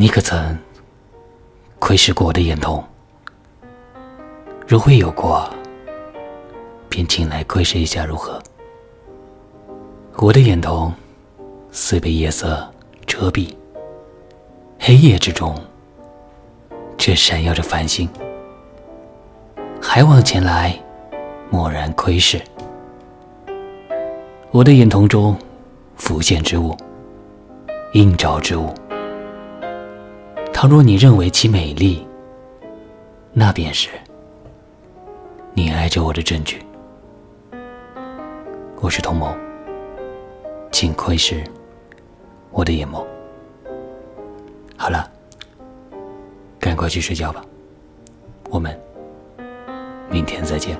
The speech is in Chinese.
你可曾窥视过我的眼瞳？若会有过，便请来窥视一下如何？我的眼瞳虽被夜色遮蔽，黑夜之中却闪耀着繁星。还望前来，蓦然窥视。我的眼瞳中浮现之物，映照之物。倘若你认为其美丽，那便是你爱着我的证据。我是童谋，请窥视我的眼眸。好了，赶快去睡觉吧，我们明天再见。